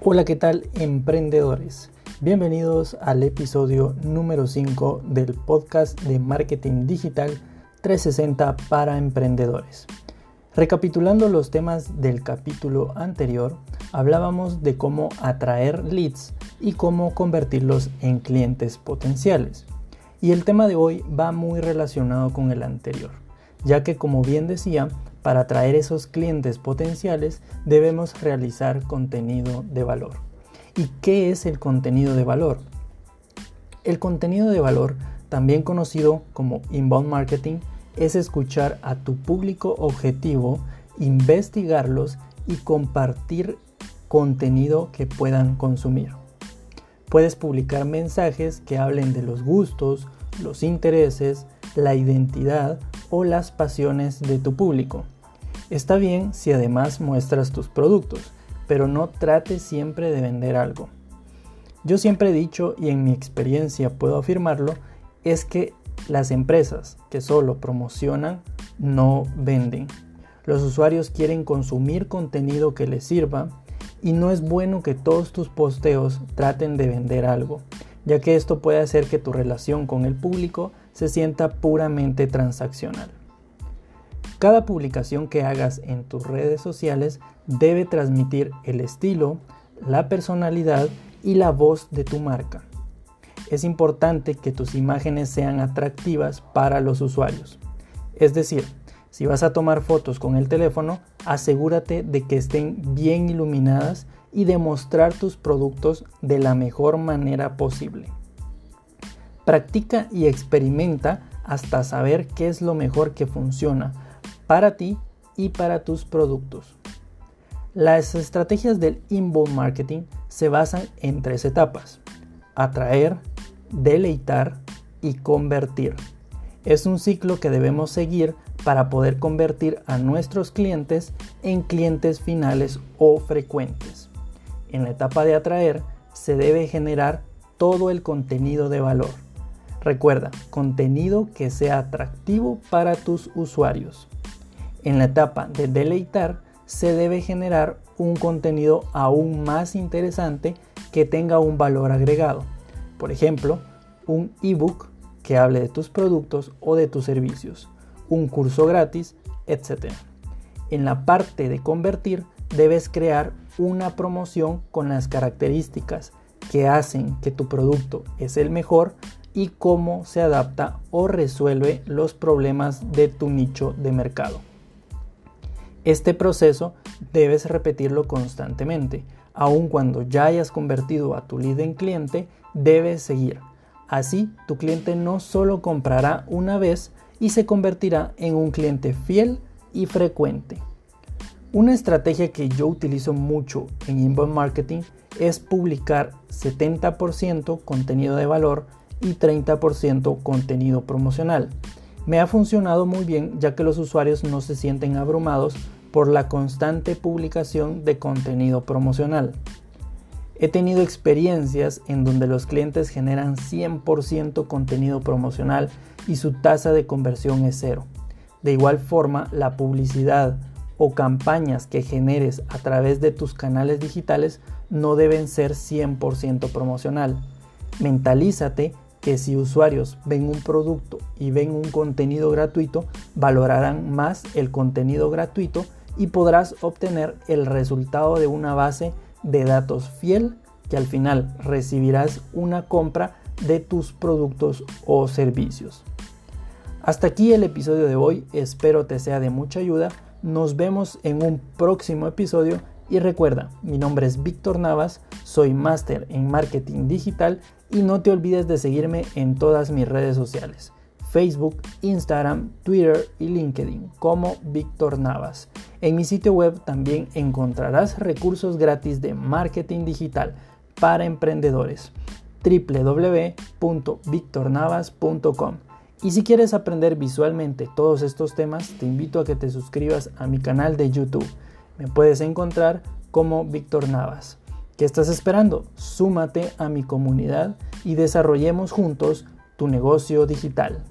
Hola, ¿qué tal emprendedores? Bienvenidos al episodio número 5 del podcast de Marketing Digital 360 para emprendedores. Recapitulando los temas del capítulo anterior, hablábamos de cómo atraer leads y cómo convertirlos en clientes potenciales. Y el tema de hoy va muy relacionado con el anterior, ya que como bien decía, para atraer esos clientes potenciales debemos realizar contenido de valor. ¿Y qué es el contenido de valor? El contenido de valor, también conocido como inbound marketing, es escuchar a tu público objetivo, investigarlos y compartir contenido que puedan consumir. Puedes publicar mensajes que hablen de los gustos, los intereses, la identidad o las pasiones de tu público. Está bien si además muestras tus productos, pero no trates siempre de vender algo. Yo siempre he dicho, y en mi experiencia puedo afirmarlo, es que las empresas que solo promocionan no venden. Los usuarios quieren consumir contenido que les sirva y no es bueno que todos tus posteos traten de vender algo, ya que esto puede hacer que tu relación con el público se sienta puramente transaccional. Cada publicación que hagas en tus redes sociales debe transmitir el estilo, la personalidad y la voz de tu marca. Es importante que tus imágenes sean atractivas para los usuarios. Es decir, si vas a tomar fotos con el teléfono, asegúrate de que estén bien iluminadas y de mostrar tus productos de la mejor manera posible. Practica y experimenta hasta saber qué es lo mejor que funciona para ti y para tus productos. Las estrategias del inbound marketing se basan en tres etapas. Atraer, deleitar y convertir. Es un ciclo que debemos seguir para poder convertir a nuestros clientes en clientes finales o frecuentes. En la etapa de atraer se debe generar todo el contenido de valor. Recuerda, contenido que sea atractivo para tus usuarios. En la etapa de deleitar se debe generar un contenido aún más interesante que tenga un valor agregado. Por ejemplo, un ebook que hable de tus productos o de tus servicios, un curso gratis, etc. En la parte de convertir debes crear una promoción con las características que hacen que tu producto es el mejor y cómo se adapta o resuelve los problemas de tu nicho de mercado. Este proceso debes repetirlo constantemente. Aun cuando ya hayas convertido a tu lead en cliente, debes seguir. Así, tu cliente no solo comprará una vez y se convertirá en un cliente fiel y frecuente. Una estrategia que yo utilizo mucho en inbound marketing es publicar 70% contenido de valor y 30% contenido promocional. Me ha funcionado muy bien ya que los usuarios no se sienten abrumados por la constante publicación de contenido promocional. He tenido experiencias en donde los clientes generan 100% contenido promocional y su tasa de conversión es cero. De igual forma, la publicidad o campañas que generes a través de tus canales digitales no deben ser 100% promocional. Mentalízate que si usuarios ven un producto y ven un contenido gratuito, valorarán más el contenido gratuito y podrás obtener el resultado de una base de datos fiel que al final recibirás una compra de tus productos o servicios. Hasta aquí el episodio de hoy, espero te sea de mucha ayuda, nos vemos en un próximo episodio y recuerda, mi nombre es Víctor Navas, soy máster en marketing digital y no te olvides de seguirme en todas mis redes sociales. Facebook, Instagram, Twitter y LinkedIn como Víctor Navas. En mi sitio web también encontrarás recursos gratis de marketing digital para emprendedores www.victornavas.com. Y si quieres aprender visualmente todos estos temas, te invito a que te suscribas a mi canal de YouTube. Me puedes encontrar como Víctor Navas. ¿Qué estás esperando? Súmate a mi comunidad y desarrollemos juntos tu negocio digital.